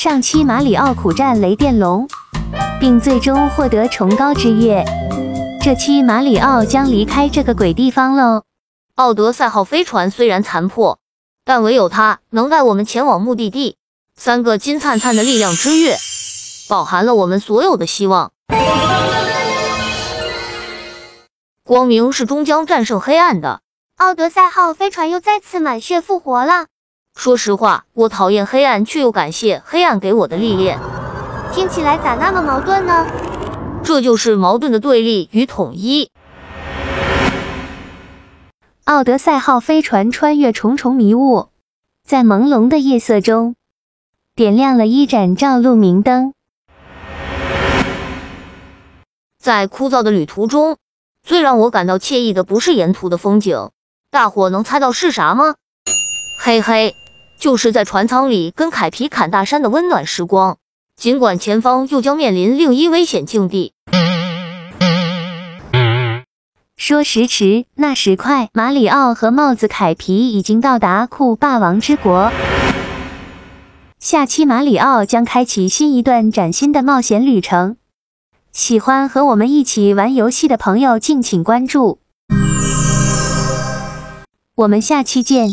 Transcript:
上期马里奥苦战雷电龙，并最终获得崇高之月。这期马里奥将离开这个鬼地方喽。奥德赛号飞船虽然残破，但唯有它能带我们前往目的地。三个金灿灿的力量之月，饱含了我们所有的希望。光明是终将战胜黑暗的。奥德赛号飞船又再次满血复活了。说实话，我讨厌黑暗，却又感谢黑暗给我的历练。听起来咋那么矛盾呢？这就是矛盾的对立与统一。奥德赛号飞船穿越重重迷雾，在朦胧的夜色中，点亮了一盏照路明灯。在枯燥的旅途中，最让我感到惬意的不是沿途的风景，大伙能猜到是啥吗？嘿嘿。就是在船舱里跟凯皮砍大山的温暖时光，尽管前方又将面临另一危险境地。说时迟，那时快，马里奥和帽子凯皮已经到达酷霸王之国。下期马里奥将开启新一段崭新的冒险旅程，喜欢和我们一起玩游戏的朋友敬请关注，我们下期见。